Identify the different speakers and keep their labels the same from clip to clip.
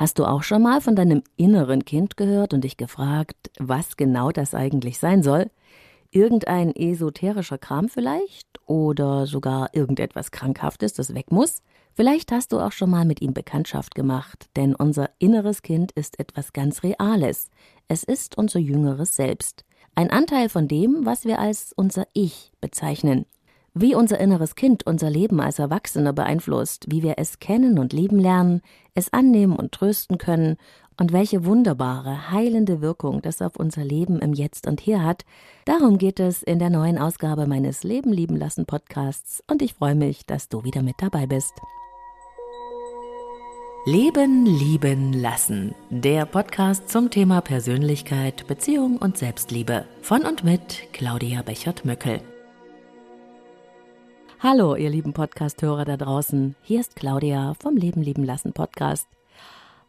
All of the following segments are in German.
Speaker 1: Hast du auch schon mal von deinem inneren Kind gehört und dich gefragt, was genau das eigentlich sein soll? Irgendein esoterischer Kram vielleicht? Oder sogar irgendetwas Krankhaftes, das weg muss? Vielleicht hast du auch schon mal mit ihm Bekanntschaft gemacht, denn unser inneres Kind ist etwas ganz Reales. Es ist unser jüngeres Selbst. Ein Anteil von dem, was wir als unser Ich bezeichnen. Wie unser inneres Kind unser Leben als Erwachsene beeinflusst, wie wir es kennen und lieben lernen, es annehmen und trösten können und welche wunderbare, heilende Wirkung das auf unser Leben im Jetzt und Hier hat, darum geht es in der neuen Ausgabe meines Leben lieben lassen Podcasts und ich freue mich, dass du wieder mit dabei bist. Leben lieben lassen. Der Podcast zum Thema Persönlichkeit, Beziehung und Selbstliebe von und mit Claudia Bechert-Möckel. Hallo, ihr lieben Podcast-Hörer da draußen. Hier ist Claudia vom Leben lieben lassen Podcast.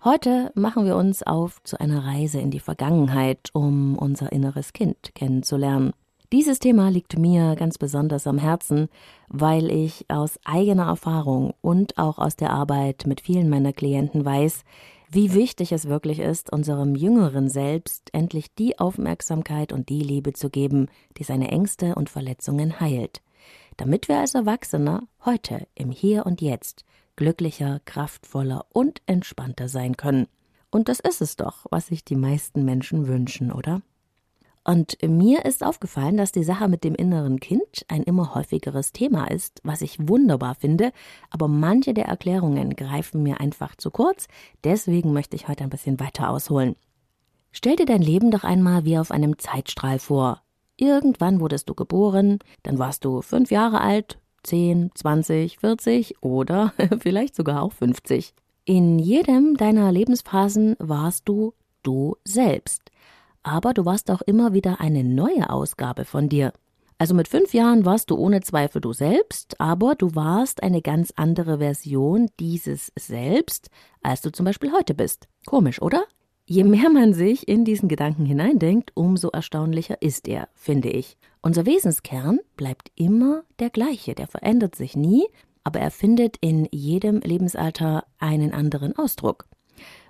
Speaker 1: Heute machen wir uns auf zu einer Reise in die Vergangenheit, um unser inneres Kind kennenzulernen. Dieses Thema liegt mir ganz besonders am Herzen, weil ich aus eigener Erfahrung und auch aus der Arbeit mit vielen meiner Klienten weiß, wie wichtig es wirklich ist, unserem jüngeren Selbst endlich die Aufmerksamkeit und die Liebe zu geben, die seine Ängste und Verletzungen heilt damit wir als Erwachsene heute im Hier und Jetzt glücklicher, kraftvoller und entspannter sein können. Und das ist es doch, was sich die meisten Menschen wünschen, oder? Und mir ist aufgefallen, dass die Sache mit dem inneren Kind ein immer häufigeres Thema ist, was ich wunderbar finde, aber manche der Erklärungen greifen mir einfach zu kurz, deswegen möchte ich heute ein bisschen weiter ausholen. Stell dir dein Leben doch einmal wie auf einem Zeitstrahl vor. Irgendwann wurdest du geboren, dann warst du fünf Jahre alt, zehn, zwanzig, vierzig oder vielleicht sogar auch fünfzig. In jedem deiner Lebensphasen warst du du selbst. Aber du warst auch immer wieder eine neue Ausgabe von dir. Also mit fünf Jahren warst du ohne Zweifel du selbst, aber du warst eine ganz andere Version dieses Selbst, als du zum Beispiel heute bist. Komisch, oder? Je mehr man sich in diesen Gedanken hineindenkt, umso erstaunlicher ist er, finde ich. Unser Wesenskern bleibt immer der gleiche, der verändert sich nie, aber er findet in jedem Lebensalter einen anderen Ausdruck.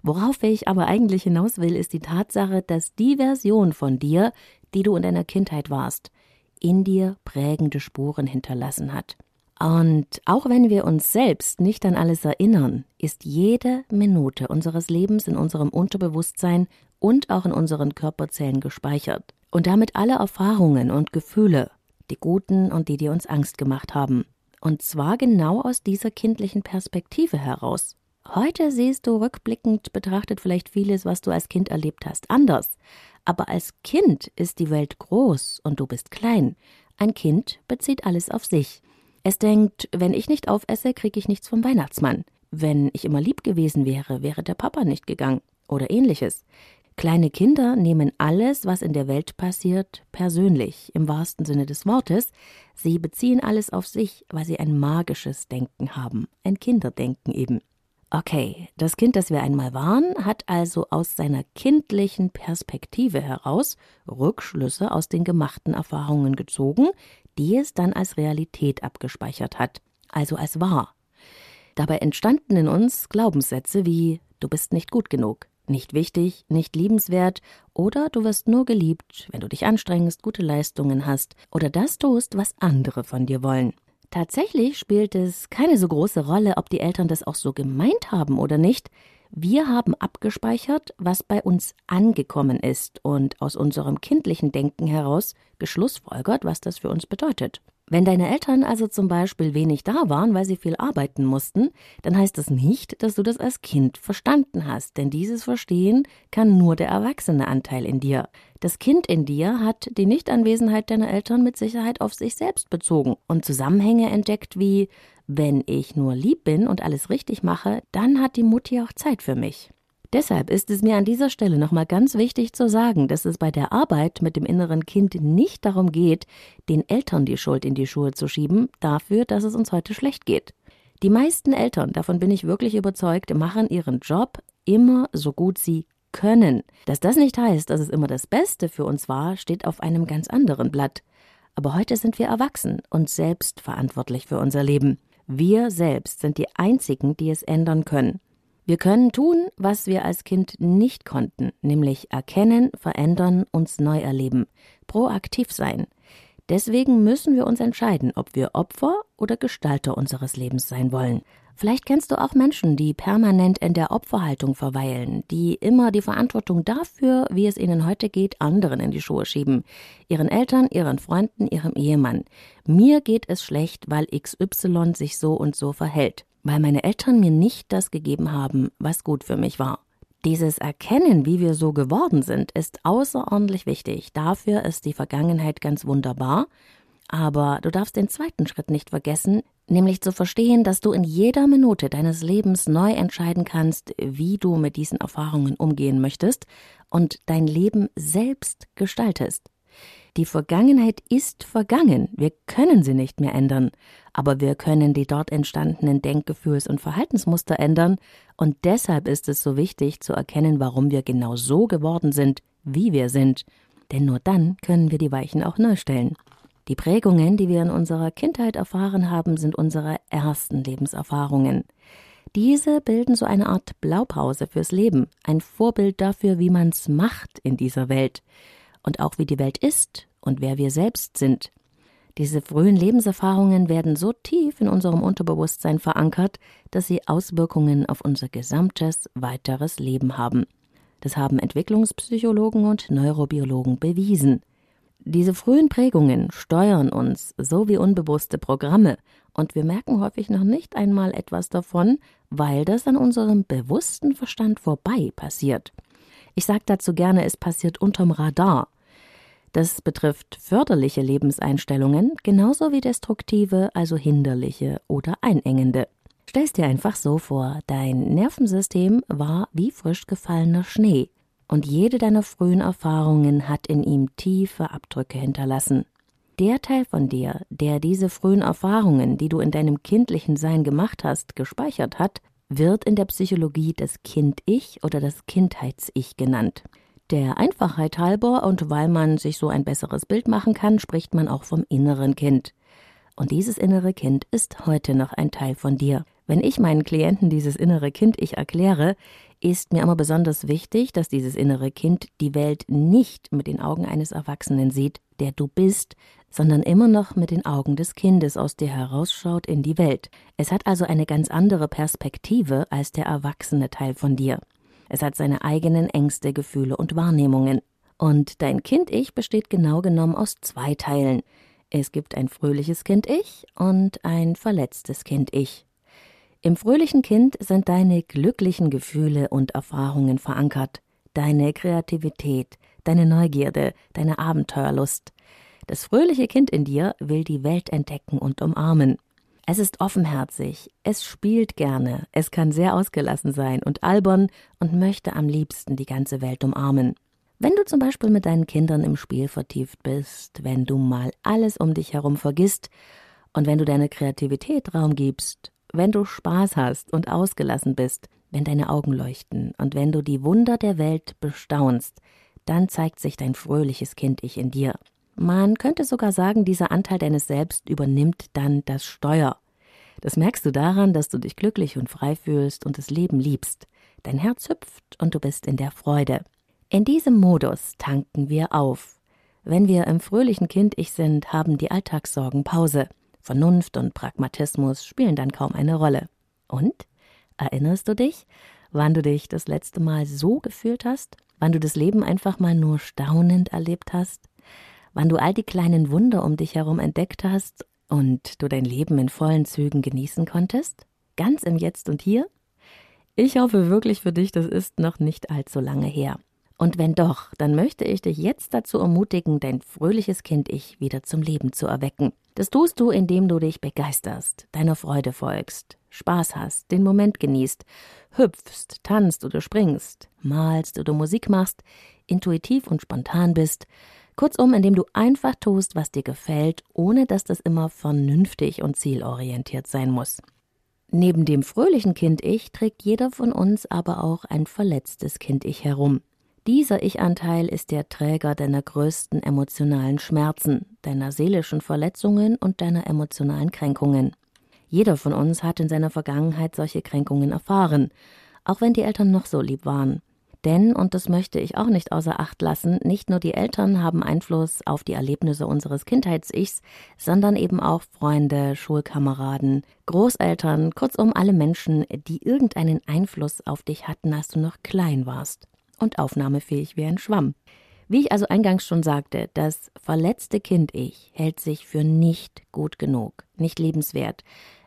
Speaker 1: Worauf ich aber eigentlich hinaus will, ist die Tatsache, dass die Version von dir, die du in deiner Kindheit warst, in dir prägende Spuren hinterlassen hat. Und auch wenn wir uns selbst nicht an alles erinnern, ist jede Minute unseres Lebens in unserem Unterbewusstsein und auch in unseren Körperzellen gespeichert. Und damit alle Erfahrungen und Gefühle, die guten und die, die uns Angst gemacht haben. Und zwar genau aus dieser kindlichen Perspektive heraus. Heute siehst du rückblickend betrachtet vielleicht vieles, was du als Kind erlebt hast, anders. Aber als Kind ist die Welt groß und du bist klein. Ein Kind bezieht alles auf sich. Es denkt, wenn ich nicht aufesse, kriege ich nichts vom Weihnachtsmann. Wenn ich immer lieb gewesen wäre, wäre der Papa nicht gegangen. Oder ähnliches. Kleine Kinder nehmen alles, was in der Welt passiert, persönlich, im wahrsten Sinne des Wortes. Sie beziehen alles auf sich, weil sie ein magisches Denken haben, ein Kinderdenken eben. Okay, das Kind, das wir einmal waren, hat also aus seiner kindlichen Perspektive heraus Rückschlüsse aus den gemachten Erfahrungen gezogen, die es dann als Realität abgespeichert hat, also als wahr. Dabei entstanden in uns Glaubenssätze wie du bist nicht gut genug, nicht wichtig, nicht liebenswert oder du wirst nur geliebt, wenn du dich anstrengst, gute Leistungen hast oder das tust, was andere von dir wollen. Tatsächlich spielt es keine so große Rolle, ob die Eltern das auch so gemeint haben oder nicht. Wir haben abgespeichert, was bei uns angekommen ist und aus unserem kindlichen Denken heraus geschlussfolgert, was das für uns bedeutet. Wenn deine Eltern also zum Beispiel wenig da waren, weil sie viel arbeiten mussten, dann heißt das nicht, dass du das als Kind verstanden hast, denn dieses Verstehen kann nur der erwachsene Anteil in dir. Das Kind in dir hat die Nichtanwesenheit deiner Eltern mit Sicherheit auf sich selbst bezogen und Zusammenhänge entdeckt wie wenn ich nur lieb bin und alles richtig mache, dann hat die Mutti auch Zeit für mich. Deshalb ist es mir an dieser Stelle nochmal ganz wichtig zu sagen, dass es bei der Arbeit mit dem inneren Kind nicht darum geht, den Eltern die Schuld in die Schuhe zu schieben, dafür, dass es uns heute schlecht geht. Die meisten Eltern, davon bin ich wirklich überzeugt, machen ihren Job immer so gut sie können. Dass das nicht heißt, dass es immer das Beste für uns war, steht auf einem ganz anderen Blatt. Aber heute sind wir erwachsen und selbst verantwortlich für unser Leben. Wir selbst sind die Einzigen, die es ändern können. Wir können tun, was wir als Kind nicht konnten, nämlich erkennen, verändern, uns neu erleben, proaktiv sein. Deswegen müssen wir uns entscheiden, ob wir Opfer oder Gestalter unseres Lebens sein wollen. Vielleicht kennst du auch Menschen, die permanent in der Opferhaltung verweilen, die immer die Verantwortung dafür, wie es ihnen heute geht, anderen in die Schuhe schieben. Ihren Eltern, ihren Freunden, ihrem Ehemann. Mir geht es schlecht, weil XY sich so und so verhält. Weil meine Eltern mir nicht das gegeben haben, was gut für mich war. Dieses Erkennen, wie wir so geworden sind, ist außerordentlich wichtig. Dafür ist die Vergangenheit ganz wunderbar. Aber du darfst den zweiten Schritt nicht vergessen, nämlich zu verstehen, dass du in jeder Minute deines Lebens neu entscheiden kannst, wie du mit diesen Erfahrungen umgehen möchtest und dein Leben selbst gestaltest. Die Vergangenheit ist vergangen, wir können sie nicht mehr ändern, aber wir können die dort entstandenen Denkgefühls- und Verhaltensmuster ändern, und deshalb ist es so wichtig zu erkennen, warum wir genau so geworden sind, wie wir sind, denn nur dann können wir die Weichen auch neu stellen. Die Prägungen, die wir in unserer Kindheit erfahren haben, sind unsere ersten Lebenserfahrungen. Diese bilden so eine Art Blaupause fürs Leben, ein Vorbild dafür, wie man's macht in dieser Welt und auch wie die Welt ist und wer wir selbst sind. Diese frühen Lebenserfahrungen werden so tief in unserem Unterbewusstsein verankert, dass sie Auswirkungen auf unser gesamtes weiteres Leben haben. Das haben Entwicklungspsychologen und Neurobiologen bewiesen. Diese frühen Prägungen steuern uns so wie unbewusste Programme, und wir merken häufig noch nicht einmal etwas davon, weil das an unserem bewussten Verstand vorbei passiert. Ich sage dazu gerne, es passiert unterm Radar. Das betrifft förderliche Lebenseinstellungen genauso wie destruktive, also hinderliche oder einengende. Stell's dir einfach so vor, dein Nervensystem war wie frisch gefallener Schnee und jede deiner frühen Erfahrungen hat in ihm tiefe Abdrücke hinterlassen. Der Teil von dir, der diese frühen Erfahrungen, die du in deinem kindlichen Sein gemacht hast, gespeichert hat, wird in der Psychologie das Kind-Ich oder das Kindheits-Ich genannt. Der Einfachheit halber und weil man sich so ein besseres Bild machen kann, spricht man auch vom inneren Kind. Und dieses innere Kind ist heute noch ein Teil von dir. Wenn ich meinen Klienten dieses innere Kind ich erkläre, ist mir immer besonders wichtig, dass dieses innere Kind die Welt nicht mit den Augen eines Erwachsenen sieht, der du bist, sondern immer noch mit den Augen des Kindes aus dir herausschaut in die Welt. Es hat also eine ganz andere Perspektive als der erwachsene Teil von dir. Es hat seine eigenen Ängste, Gefühle und Wahrnehmungen. Und dein Kind-Ich besteht genau genommen aus zwei Teilen. Es gibt ein fröhliches Kind-Ich und ein verletztes Kind-Ich. Im fröhlichen Kind sind deine glücklichen Gefühle und Erfahrungen verankert, deine Kreativität, deine Neugierde, deine Abenteuerlust. Das fröhliche Kind in dir will die Welt entdecken und umarmen. Es ist offenherzig, es spielt gerne, es kann sehr ausgelassen sein und albern und möchte am liebsten die ganze Welt umarmen. Wenn du zum Beispiel mit deinen Kindern im Spiel vertieft bist, wenn du mal alles um dich herum vergisst und wenn du deiner Kreativität Raum gibst wenn du Spaß hast und ausgelassen bist, wenn deine Augen leuchten und wenn du die Wunder der Welt bestaunst, dann zeigt sich dein fröhliches Kind-Ich in dir. Man könnte sogar sagen, dieser Anteil deines Selbst übernimmt dann das Steuer. Das merkst du daran, dass du dich glücklich und frei fühlst und das Leben liebst. Dein Herz hüpft und du bist in der Freude. In diesem Modus tanken wir auf. Wenn wir im fröhlichen Kind-Ich sind, haben die Alltagssorgen Pause. Vernunft und Pragmatismus spielen dann kaum eine Rolle. Und? Erinnerst du dich, wann du dich das letzte Mal so gefühlt hast? Wann du das Leben einfach mal nur staunend erlebt hast? Wann du all die kleinen Wunder um dich herum entdeckt hast und du dein Leben in vollen Zügen genießen konntest? Ganz im Jetzt und Hier? Ich hoffe wirklich für dich, das ist noch nicht allzu lange her. Und wenn doch, dann möchte ich dich jetzt dazu ermutigen, dein fröhliches Kind-Ich wieder zum Leben zu erwecken. Das tust du, indem du dich begeisterst, deiner Freude folgst, Spaß hast, den Moment genießt, hüpfst, tanzt oder springst, malst oder Musik machst, intuitiv und spontan bist, kurzum, indem du einfach tust, was dir gefällt, ohne dass das immer vernünftig und zielorientiert sein muss. Neben dem fröhlichen Kind-Ich trägt jeder von uns aber auch ein verletztes Kind-Ich herum. Dieser Ich-Anteil ist der Träger deiner größten emotionalen Schmerzen, deiner seelischen Verletzungen und deiner emotionalen Kränkungen. Jeder von uns hat in seiner Vergangenheit solche Kränkungen erfahren, auch wenn die Eltern noch so lieb waren. Denn, und das möchte ich auch nicht außer Acht lassen, nicht nur die Eltern haben Einfluss auf die Erlebnisse unseres Kindheits-Ichs, sondern eben auch Freunde, Schulkameraden, Großeltern, kurzum alle Menschen, die irgendeinen Einfluss auf dich hatten, als du noch klein warst und aufnahmefähig wie ein Schwamm. Wie ich also eingangs schon sagte, das verletzte Kind-Ich hält sich für nicht gut genug, nicht lebenswert.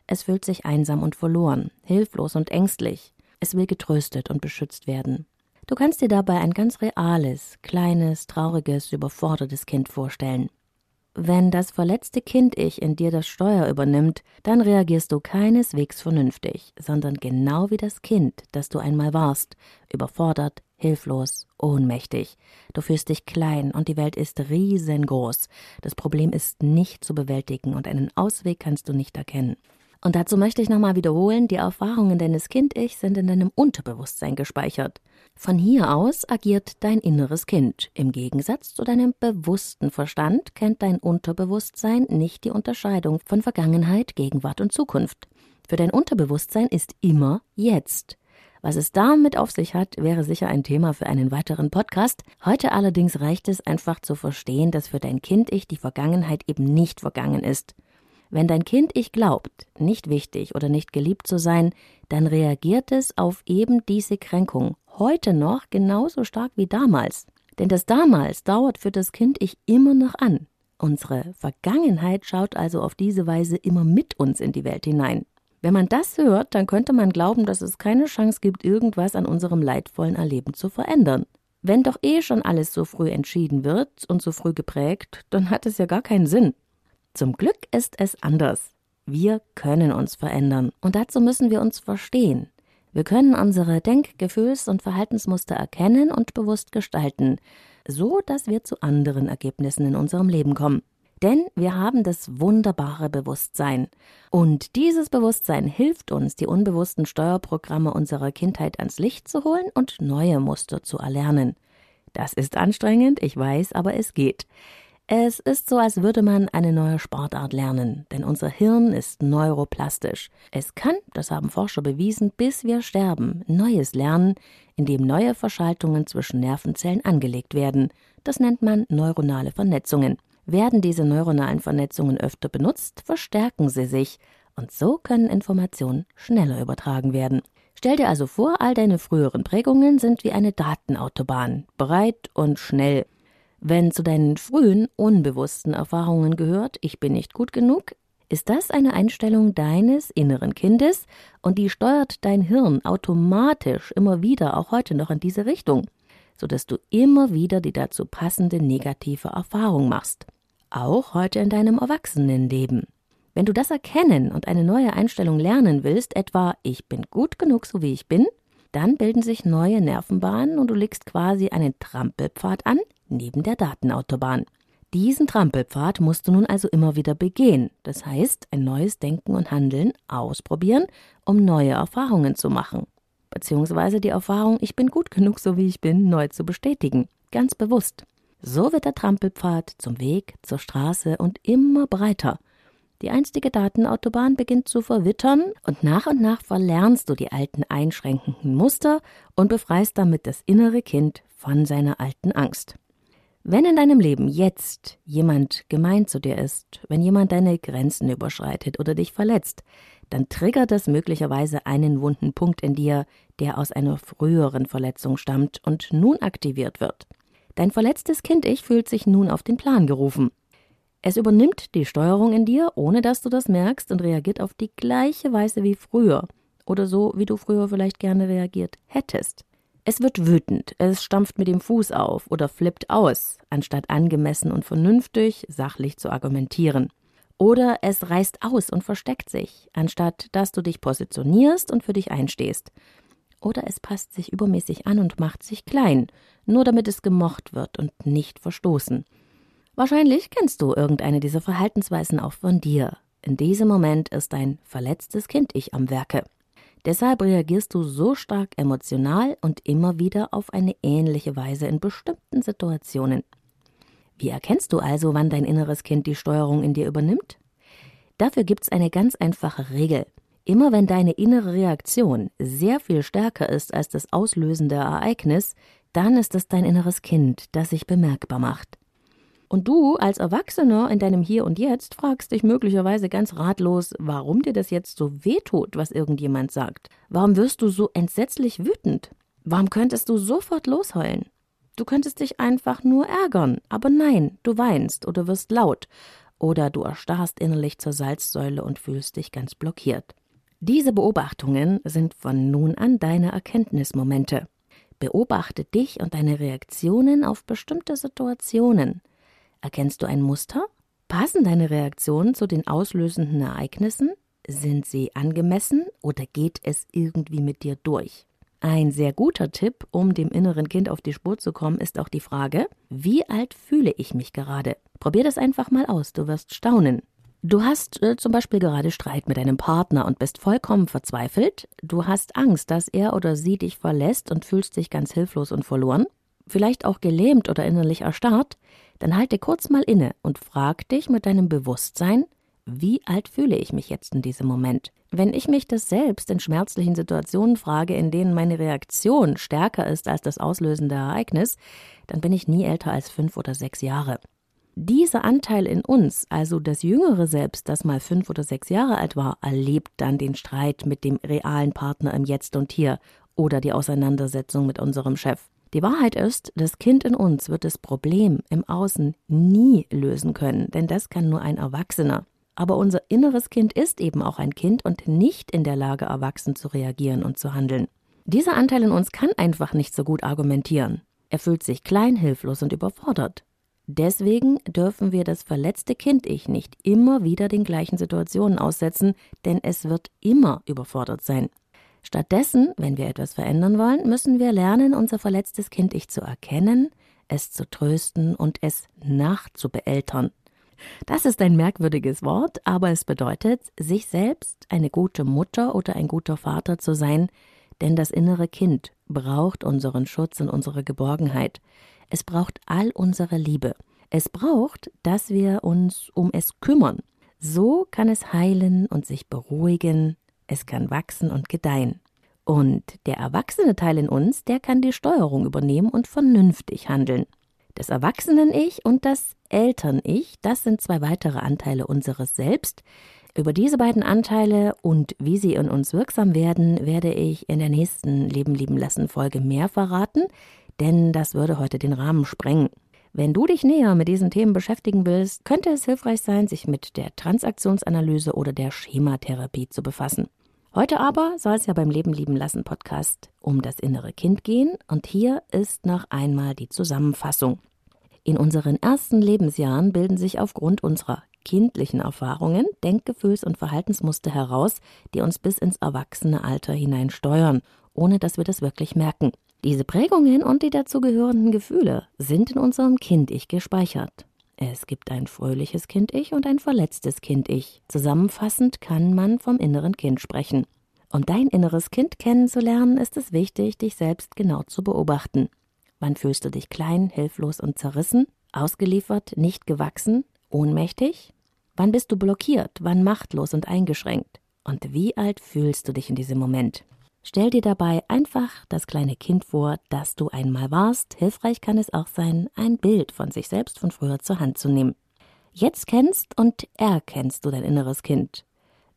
Speaker 1: Es fühlt sich einsam und verloren, hilflos und ängstlich. Es will getröstet und beschützt werden. Du kannst dir dabei ein ganz reales, kleines, trauriges, überfordertes Kind vorstellen. Wenn das verletzte Kind-Ich in dir das Steuer übernimmt, dann reagierst du keineswegs vernünftig, sondern genau wie das Kind, das du einmal warst, überfordert, hilflos, ohnmächtig. Du fühlst dich klein und die Welt ist riesengroß. Das Problem ist nicht zu bewältigen und einen Ausweg kannst du nicht erkennen. Und dazu möchte ich nochmal wiederholen, die Erfahrungen deines Kind-Ich sind in deinem Unterbewusstsein gespeichert. Von hier aus agiert dein inneres Kind. Im Gegensatz zu deinem bewussten Verstand kennt dein Unterbewusstsein nicht die Unterscheidung von Vergangenheit, Gegenwart und Zukunft. Für dein Unterbewusstsein ist immer jetzt. Was es damit auf sich hat, wäre sicher ein Thema für einen weiteren Podcast. Heute allerdings reicht es einfach zu verstehen, dass für dein Kind-Ich die Vergangenheit eben nicht vergangen ist. Wenn dein Kind ich glaubt, nicht wichtig oder nicht geliebt zu sein, dann reagiert es auf eben diese Kränkung heute noch genauso stark wie damals. Denn das damals dauert für das Kind ich immer noch an. Unsere Vergangenheit schaut also auf diese Weise immer mit uns in die Welt hinein. Wenn man das hört, dann könnte man glauben, dass es keine Chance gibt, irgendwas an unserem leidvollen Erleben zu verändern. Wenn doch eh schon alles so früh entschieden wird und so früh geprägt, dann hat es ja gar keinen Sinn. Zum Glück ist es anders. Wir können uns verändern und dazu müssen wir uns verstehen. Wir können unsere Denk-, Gefühls- und Verhaltensmuster erkennen und bewusst gestalten, so dass wir zu anderen Ergebnissen in unserem Leben kommen. Denn wir haben das wunderbare Bewusstsein. Und dieses Bewusstsein hilft uns, die unbewussten Steuerprogramme unserer Kindheit ans Licht zu holen und neue Muster zu erlernen. Das ist anstrengend, ich weiß, aber es geht. Es ist so, als würde man eine neue Sportart lernen, denn unser Hirn ist neuroplastisch. Es kann, das haben Forscher bewiesen, bis wir sterben, Neues lernen, indem neue Verschaltungen zwischen Nervenzellen angelegt werden. Das nennt man neuronale Vernetzungen. Werden diese neuronalen Vernetzungen öfter benutzt, verstärken sie sich, und so können Informationen schneller übertragen werden. Stell dir also vor, all deine früheren Prägungen sind wie eine Datenautobahn, breit und schnell. Wenn zu deinen frühen, unbewussten Erfahrungen gehört, ich bin nicht gut genug, ist das eine Einstellung deines inneren Kindes und die steuert dein Hirn automatisch immer wieder, auch heute noch in diese Richtung, sodass du immer wieder die dazu passende negative Erfahrung machst. Auch heute in deinem Erwachsenenleben. Wenn du das erkennen und eine neue Einstellung lernen willst, etwa ich bin gut genug so wie ich bin, dann bilden sich neue Nervenbahnen und du legst quasi einen Trampelpfad an, neben der Datenautobahn. Diesen Trampelpfad musst du nun also immer wieder begehen, das heißt ein neues Denken und Handeln ausprobieren, um neue Erfahrungen zu machen, beziehungsweise die Erfahrung, ich bin gut genug so wie ich bin, neu zu bestätigen, ganz bewusst. So wird der Trampelpfad zum Weg, zur Straße und immer breiter. Die einstige Datenautobahn beginnt zu verwittern und nach und nach verlernst du die alten einschränkenden Muster und befreist damit das innere Kind von seiner alten Angst. Wenn in deinem Leben jetzt jemand gemein zu dir ist, wenn jemand deine Grenzen überschreitet oder dich verletzt, dann triggert das möglicherweise einen wunden Punkt in dir, der aus einer früheren Verletzung stammt und nun aktiviert wird. Dein verletztes Kind-Ich fühlt sich nun auf den Plan gerufen. Es übernimmt die Steuerung in dir, ohne dass du das merkst und reagiert auf die gleiche Weise wie früher oder so, wie du früher vielleicht gerne reagiert hättest. Es wird wütend, es stampft mit dem Fuß auf oder flippt aus, anstatt angemessen und vernünftig, sachlich zu argumentieren. Oder es reißt aus und versteckt sich, anstatt dass du dich positionierst und für dich einstehst. Oder es passt sich übermäßig an und macht sich klein, nur damit es gemocht wird und nicht verstoßen. Wahrscheinlich kennst du irgendeine dieser Verhaltensweisen auch von dir. In diesem Moment ist dein verletztes Kind-Ich am Werke. Deshalb reagierst du so stark emotional und immer wieder auf eine ähnliche Weise in bestimmten Situationen. Wie erkennst du also, wann dein inneres Kind die Steuerung in dir übernimmt? Dafür gibt's eine ganz einfache Regel. Immer wenn deine innere Reaktion sehr viel stärker ist als das auslösende Ereignis, dann ist es dein inneres Kind, das sich bemerkbar macht. Und du als Erwachsener in deinem Hier und Jetzt fragst dich möglicherweise ganz ratlos, warum dir das jetzt so wehtut, was irgendjemand sagt. Warum wirst du so entsetzlich wütend? Warum könntest du sofort losheulen? Du könntest dich einfach nur ärgern, aber nein, du weinst oder wirst laut oder du erstarrst innerlich zur Salzsäule und fühlst dich ganz blockiert. Diese Beobachtungen sind von nun an deine Erkenntnismomente. Beobachte dich und deine Reaktionen auf bestimmte Situationen. Erkennst du ein Muster? Passen deine Reaktionen zu den auslösenden Ereignissen? Sind sie angemessen oder geht es irgendwie mit dir durch? Ein sehr guter Tipp, um dem inneren Kind auf die Spur zu kommen, ist auch die Frage, wie alt fühle ich mich gerade? Probier das einfach mal aus, du wirst staunen. Du hast äh, zum Beispiel gerade Streit mit deinem Partner und bist vollkommen verzweifelt. Du hast Angst, dass er oder sie dich verlässt und fühlst dich ganz hilflos und verloren. Vielleicht auch gelähmt oder innerlich erstarrt. Dann halte kurz mal inne und frag dich mit deinem Bewusstsein, wie alt fühle ich mich jetzt in diesem Moment? Wenn ich mich das selbst in schmerzlichen Situationen frage, in denen meine Reaktion stärker ist als das auslösende Ereignis, dann bin ich nie älter als fünf oder sechs Jahre. Dieser Anteil in uns, also das jüngere Selbst, das mal fünf oder sechs Jahre alt war, erlebt dann den Streit mit dem realen Partner im Jetzt und Hier oder die Auseinandersetzung mit unserem Chef. Die Wahrheit ist, das Kind in uns wird das Problem im Außen nie lösen können, denn das kann nur ein Erwachsener. Aber unser inneres Kind ist eben auch ein Kind und nicht in der Lage, erwachsen zu reagieren und zu handeln. Dieser Anteil in uns kann einfach nicht so gut argumentieren. Er fühlt sich klein, hilflos und überfordert. Deswegen dürfen wir das verletzte Kind-Ich nicht immer wieder den gleichen Situationen aussetzen, denn es wird immer überfordert sein. Stattdessen, wenn wir etwas verändern wollen, müssen wir lernen, unser verletztes Kind-Ich zu erkennen, es zu trösten und es nachzubeeltern. Das ist ein merkwürdiges Wort, aber es bedeutet, sich selbst eine gute Mutter oder ein guter Vater zu sein, denn das innere Kind braucht unseren Schutz und unsere Geborgenheit. Es braucht all unsere Liebe. Es braucht, dass wir uns um es kümmern. So kann es heilen und sich beruhigen, es kann wachsen und gedeihen. Und der erwachsene Teil in uns, der kann die Steuerung übernehmen und vernünftig handeln. Das Erwachsenen-Ich und das Eltern-Ich, das sind zwei weitere Anteile unseres Selbst. Über diese beiden Anteile und wie sie in uns wirksam werden, werde ich in der nächsten Leben lieben lassen Folge mehr verraten denn das würde heute den Rahmen sprengen. Wenn du dich näher mit diesen Themen beschäftigen willst, könnte es hilfreich sein, sich mit der Transaktionsanalyse oder der Schematherapie zu befassen. Heute aber soll es ja beim Leben lieben lassen Podcast um das innere Kind gehen und hier ist noch einmal die Zusammenfassung. In unseren ersten Lebensjahren bilden sich aufgrund unserer kindlichen Erfahrungen Denkgefühls- und Verhaltensmuster heraus, die uns bis ins Erwachsene hinein steuern, ohne dass wir das wirklich merken. Diese Prägungen und die dazugehörenden Gefühle sind in unserem Kind-Ich gespeichert. Es gibt ein fröhliches Kind-Ich und ein verletztes Kind-Ich. Zusammenfassend kann man vom inneren Kind sprechen. Um dein inneres Kind kennenzulernen, ist es wichtig, dich selbst genau zu beobachten. Wann fühlst du dich klein, hilflos und zerrissen, ausgeliefert, nicht gewachsen, ohnmächtig? Wann bist du blockiert, wann machtlos und eingeschränkt? Und wie alt fühlst du dich in diesem Moment? Stell dir dabei einfach das kleine Kind vor, das du einmal warst. Hilfreich kann es auch sein, ein Bild von sich selbst von früher zur Hand zu nehmen. Jetzt kennst und erkennst du dein inneres Kind.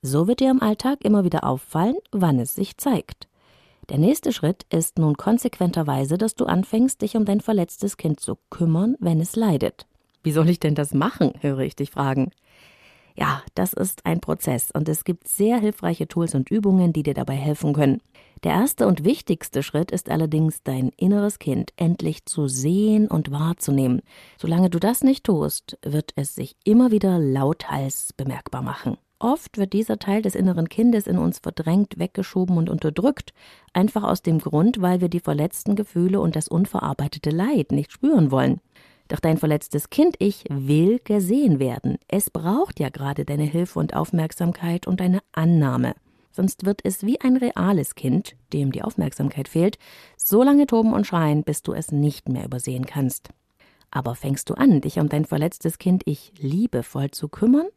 Speaker 1: So wird dir im Alltag immer wieder auffallen, wann es sich zeigt. Der nächste Schritt ist nun konsequenterweise, dass du anfängst, dich um dein verletztes Kind zu kümmern, wenn es leidet. Wie soll ich denn das machen, höre ich dich fragen. Ja, das ist ein Prozess und es gibt sehr hilfreiche Tools und Übungen, die dir dabei helfen können. Der erste und wichtigste Schritt ist allerdings, dein inneres Kind endlich zu sehen und wahrzunehmen. Solange du das nicht tust, wird es sich immer wieder lauthals bemerkbar machen. Oft wird dieser Teil des inneren Kindes in uns verdrängt, weggeschoben und unterdrückt, einfach aus dem Grund, weil wir die verletzten Gefühle und das unverarbeitete Leid nicht spüren wollen. Doch dein verletztes Kind-Ich will gesehen werden. Es braucht ja gerade deine Hilfe und Aufmerksamkeit und deine Annahme. Sonst wird es wie ein reales Kind, dem die Aufmerksamkeit fehlt, so lange toben und schreien, bis du es nicht mehr übersehen kannst. Aber fängst du an, dich um dein verletztes Kind-Ich liebevoll zu kümmern,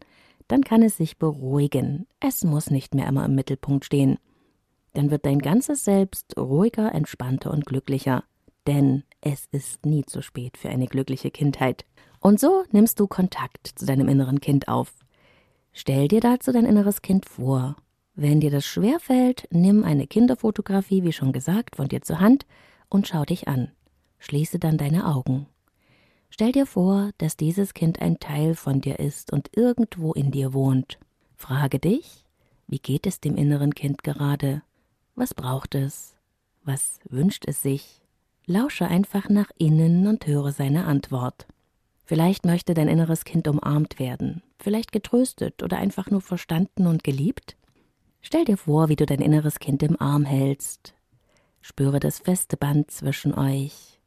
Speaker 1: dann kann es sich beruhigen. Es muss nicht mehr immer im Mittelpunkt stehen. Dann wird dein ganzes Selbst ruhiger, entspannter und glücklicher. Denn es ist nie zu spät für eine glückliche Kindheit. Und so nimmst du Kontakt zu deinem inneren Kind auf. Stell dir dazu dein inneres Kind vor. Wenn dir das schwerfällt, nimm eine Kinderfotografie, wie schon gesagt, von dir zur Hand und schau dich an. Schließe dann deine Augen. Stell dir vor, dass dieses Kind ein Teil von dir ist und irgendwo in dir wohnt. Frage dich, wie geht es dem inneren Kind gerade? Was braucht es? Was wünscht es sich? Lausche einfach nach innen und höre seine Antwort. Vielleicht möchte dein inneres Kind umarmt werden, vielleicht getröstet oder einfach nur verstanden und geliebt. Stell dir vor, wie du dein inneres Kind im Arm hältst. Spüre das feste Band zwischen euch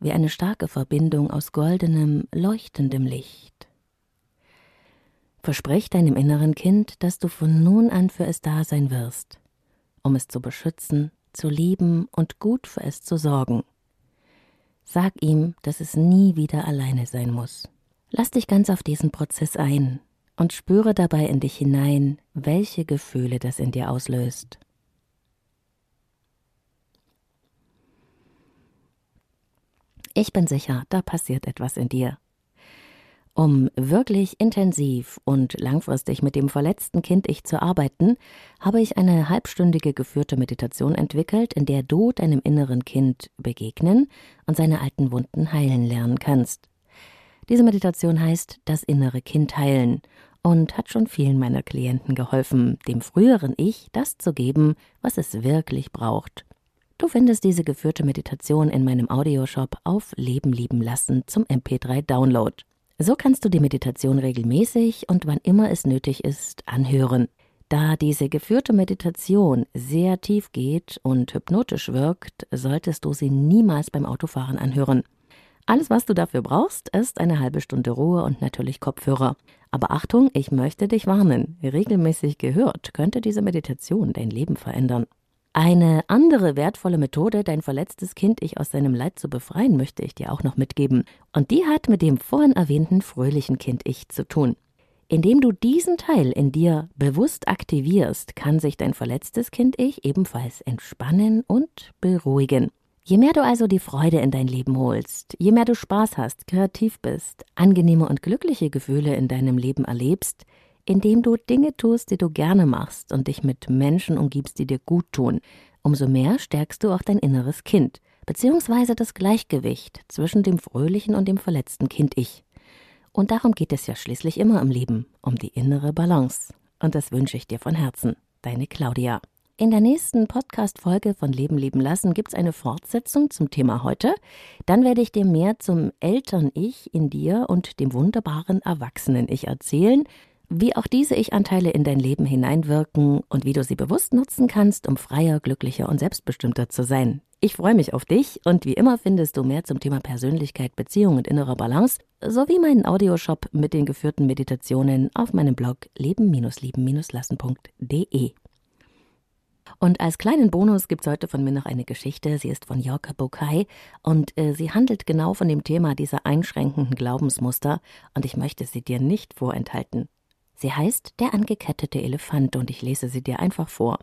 Speaker 1: wie eine starke Verbindung aus goldenem, leuchtendem Licht. Versprich deinem inneren Kind, dass du von nun an für es da sein wirst, um es zu beschützen, zu lieben und gut für es zu sorgen. Sag ihm, dass es nie wieder alleine sein muss. Lass dich ganz auf diesen Prozess ein und spüre dabei in dich hinein, welche Gefühle das in dir auslöst. Ich bin sicher, da passiert etwas in dir. Um wirklich intensiv und langfristig mit dem verletzten Kind-Ich zu arbeiten, habe ich eine halbstündige geführte Meditation entwickelt, in der du deinem inneren Kind begegnen und seine alten Wunden heilen lernen kannst. Diese Meditation heißt das innere Kind heilen und hat schon vielen meiner Klienten geholfen, dem früheren Ich das zu geben, was es wirklich braucht. Du findest diese geführte Meditation in meinem Audioshop auf Leben lieben lassen zum MP3 Download. So kannst du die Meditation regelmäßig und wann immer es nötig ist anhören. Da diese geführte Meditation sehr tief geht und hypnotisch wirkt, solltest du sie niemals beim Autofahren anhören. Alles, was du dafür brauchst, ist eine halbe Stunde Ruhe und natürlich Kopfhörer. Aber Achtung, ich möchte dich warnen. Regelmäßig gehört könnte diese Meditation dein Leben verändern. Eine andere wertvolle Methode, dein verletztes Kind-Ich aus seinem Leid zu befreien, möchte ich dir auch noch mitgeben. Und die hat mit dem vorhin erwähnten fröhlichen Kind-Ich zu tun. Indem du diesen Teil in dir bewusst aktivierst, kann sich dein verletztes Kind-Ich ebenfalls entspannen und beruhigen. Je mehr du also die Freude in dein Leben holst, je mehr du Spaß hast, kreativ bist, angenehme und glückliche Gefühle in deinem Leben erlebst, indem du Dinge tust, die du gerne machst und dich mit Menschen umgibst, die dir gut tun, umso mehr stärkst du auch dein inneres Kind, beziehungsweise das Gleichgewicht zwischen dem fröhlichen und dem verletzten Kind-Ich. Und darum geht es ja schließlich immer im Leben, um die innere Balance. Und das wünsche ich dir von Herzen. Deine Claudia. In der nächsten Podcast-Folge von Leben leben lassen gibt es eine Fortsetzung zum Thema heute. Dann werde ich dir mehr zum Eltern-Ich in dir und dem wunderbaren Erwachsenen-Ich erzählen, wie auch diese Ich-Anteile in dein Leben hineinwirken und wie du sie bewusst nutzen kannst, um freier, glücklicher und selbstbestimmter zu sein. Ich freue mich auf dich und wie immer findest du mehr zum Thema Persönlichkeit, Beziehung und innerer Balance sowie meinen Audioshop mit den geführten Meditationen auf meinem Blog leben-lieben-lassen.de. Und als kleinen Bonus gibt es heute von mir noch eine Geschichte. Sie ist von Jorka Bokai und äh, sie handelt genau von dem Thema dieser einschränkenden Glaubensmuster und ich möchte sie dir nicht vorenthalten. Sie heißt Der angekettete Elefant und ich lese sie dir einfach vor.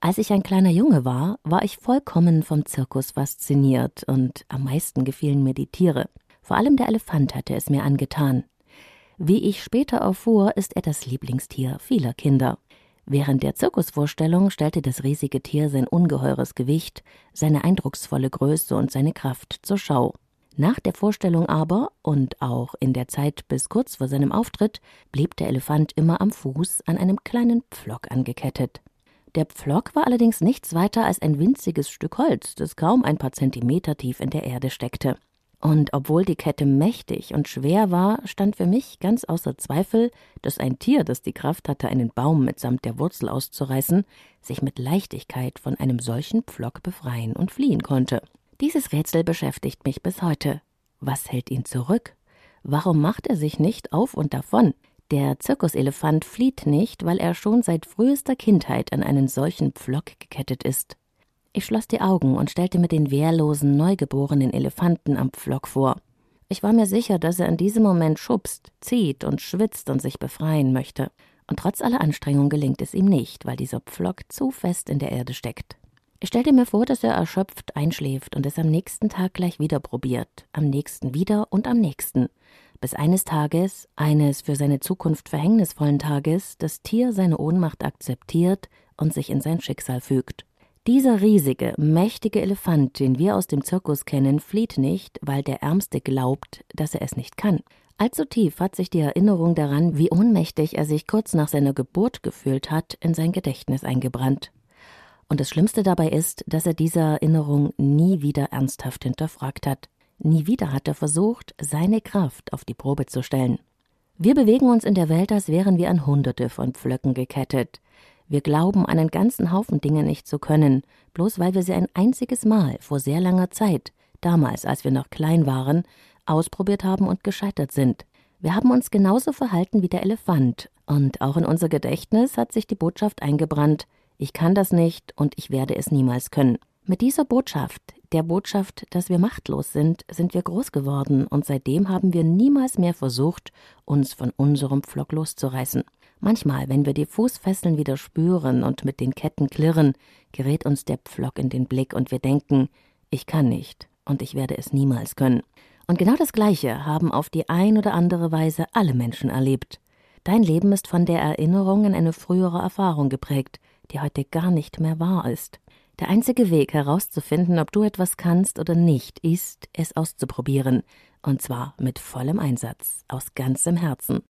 Speaker 1: Als ich ein kleiner Junge war, war ich vollkommen vom Zirkus fasziniert und am meisten gefielen mir die Tiere. Vor allem der Elefant hatte es mir angetan. Wie ich später erfuhr, ist er das Lieblingstier vieler Kinder. Während der Zirkusvorstellung stellte das riesige Tier sein ungeheures Gewicht, seine eindrucksvolle Größe und seine Kraft zur Schau. Nach der Vorstellung aber und auch in der Zeit bis kurz vor seinem Auftritt blieb der Elefant immer am Fuß an einem kleinen Pflock angekettet. Der Pflock war allerdings nichts weiter als ein winziges Stück Holz, das kaum ein paar Zentimeter tief in der Erde steckte. Und obwohl die Kette mächtig und schwer war, stand für mich ganz außer Zweifel, dass ein Tier, das die Kraft hatte, einen Baum mitsamt der Wurzel auszureißen, sich mit Leichtigkeit von einem solchen Pflock befreien und fliehen konnte. Dieses Rätsel beschäftigt mich bis heute. Was hält ihn zurück? Warum macht er sich nicht auf und davon? Der Zirkuselefant flieht nicht, weil er schon seit frühester Kindheit an einen solchen Pflock gekettet ist. Ich schloss die Augen und stellte mir den wehrlosen, neugeborenen Elefanten am Pflock vor. Ich war mir sicher, dass er in diesem Moment schubst, zieht und schwitzt und sich befreien möchte. Und trotz aller Anstrengung gelingt es ihm nicht, weil dieser Pflock zu fest in der Erde steckt. Ich stellte mir vor, dass er erschöpft einschläft und es am nächsten Tag gleich wieder probiert, am nächsten wieder und am nächsten, bis eines Tages, eines für seine Zukunft verhängnisvollen Tages, das Tier seine Ohnmacht akzeptiert und sich in sein Schicksal fügt. Dieser riesige, mächtige Elefant, den wir aus dem Zirkus kennen, flieht nicht, weil der Ärmste glaubt, dass er es nicht kann. Allzu tief hat sich die Erinnerung daran, wie ohnmächtig er sich kurz nach seiner Geburt gefühlt hat, in sein Gedächtnis eingebrannt. Und das Schlimmste dabei ist, dass er diese Erinnerung nie wieder ernsthaft hinterfragt hat. Nie wieder hat er versucht, seine Kraft auf die Probe zu stellen. Wir bewegen uns in der Welt, als wären wir an Hunderte von Pflöcken gekettet. Wir glauben, einen ganzen Haufen Dinge nicht zu können, bloß weil wir sie ein einziges Mal vor sehr langer Zeit, damals als wir noch klein waren, ausprobiert haben und gescheitert sind. Wir haben uns genauso verhalten wie der Elefant, und auch in unser Gedächtnis hat sich die Botschaft eingebrannt, ich kann das nicht und ich werde es niemals können. Mit dieser Botschaft, der Botschaft, dass wir machtlos sind, sind wir groß geworden und seitdem haben wir niemals mehr versucht, uns von unserem Pflock loszureißen. Manchmal, wenn wir die Fußfesseln wieder spüren und mit den Ketten klirren, gerät uns der Pflock in den Blick und wir denken, ich kann nicht und ich werde es niemals können. Und genau das Gleiche haben auf die ein oder andere Weise alle Menschen erlebt. Dein Leben ist von der Erinnerung an eine frühere Erfahrung geprägt, die heute gar nicht mehr wahr ist. Der einzige Weg herauszufinden, ob du etwas kannst oder nicht, ist, es auszuprobieren, und zwar mit vollem Einsatz, aus ganzem Herzen.